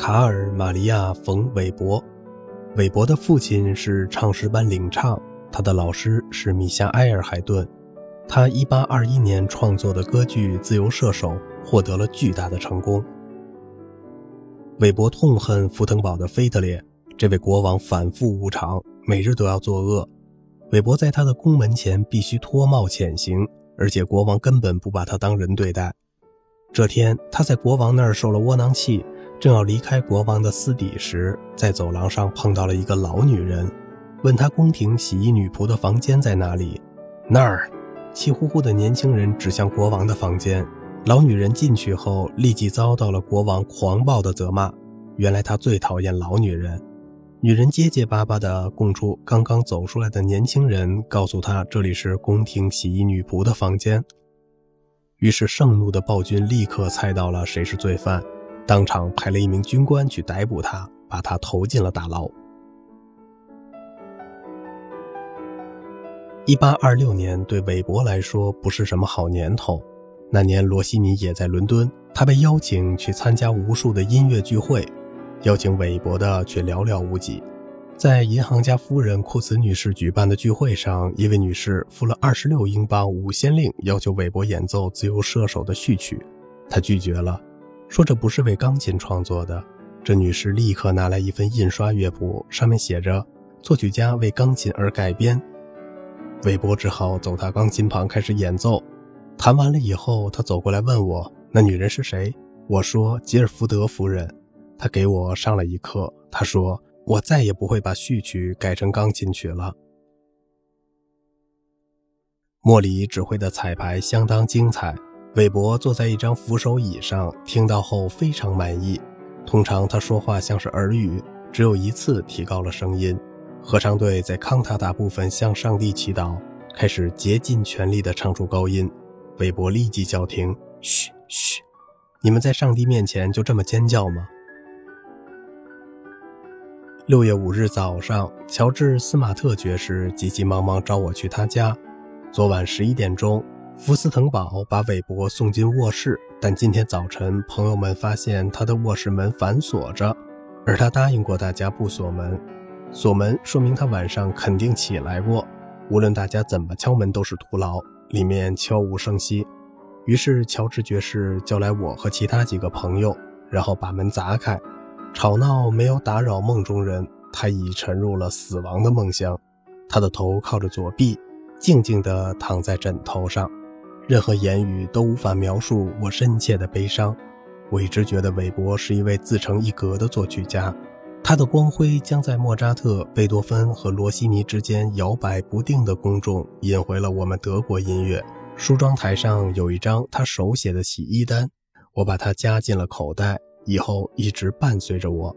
卡尔·玛利亚·冯·韦伯。韦伯的父亲是唱诗班领唱，他的老师是米夏埃尔·海顿。他1821年创作的歌剧《自由射手》获得了巨大的成功。韦伯痛恨福腾堡的腓特烈，这位国王反复无常，每日都要作恶。韦伯在他的宫门前必须脱帽潜行，而且国王根本不把他当人对待。这天，他在国王那儿受了窝囊气，正要离开国王的私邸时，在走廊上碰到了一个老女人，问他宫廷洗衣女仆的房间在哪里。那儿，气呼呼的年轻人指向国王的房间。老女人进去后，立即遭到了国王狂暴的责骂。原来他最讨厌老女人。女人结结巴巴地供出刚刚走出来的年轻人告诉他这里是宫廷洗衣女仆的房间。于是盛怒的暴君立刻猜到了谁是罪犯，当场派了一名军官去逮捕他，把他投进了大牢。一八二六年对韦伯来说不是什么好年头，那年罗西尼也在伦敦，他被邀请去参加无数的音乐聚会。邀请韦伯的却寥寥无几。在银行家夫人库茨女士举办的聚会上，一位女士付了二十六英镑五先令，要求韦伯演奏《自由射手》的序曲，他拒绝了，说这不是为钢琴创作的。这女士立刻拿来一份印刷乐谱，上面写着“作曲家为钢琴而改编”。韦伯只好走他钢琴旁开始演奏。弹完了以后，他走过来问我：“那女人是谁？”我说：“吉尔福德夫人。”他给我上了一课。他说：“我再也不会把序曲改成钢琴曲了。”莫里指挥的彩排相当精彩。韦伯坐在一张扶手椅上，听到后非常满意。通常他说话像是耳语，只有一次提高了声音。合唱队在康塔塔部分向上帝祈祷，开始竭尽全力地唱出高音。韦伯立即叫停：“嘘嘘，你们在上帝面前就这么尖叫吗？”六月五日早上，乔治·斯马特爵士急急忙忙找我去他家。昨晚十一点钟，福斯滕堡把韦伯送进卧室，但今天早晨，朋友们发现他的卧室门反锁着，而他答应过大家不锁门。锁门说明他晚上肯定起来过，无论大家怎么敲门都是徒劳，里面悄无声息。于是，乔治爵士叫来我和其他几个朋友，然后把门砸开。吵闹没有打扰梦中人，他已沉入了死亡的梦乡。他的头靠着左臂，静静地躺在枕头上。任何言语都无法描述我深切的悲伤。我一直觉得韦伯是一位自成一格的作曲家，他的光辉将在莫扎特、贝多芬和罗西尼之间摇摆不定的公众引回了我们德国音乐。梳妆台上有一张他手写的洗衣单，我把它夹进了口袋。以后一直伴随着我。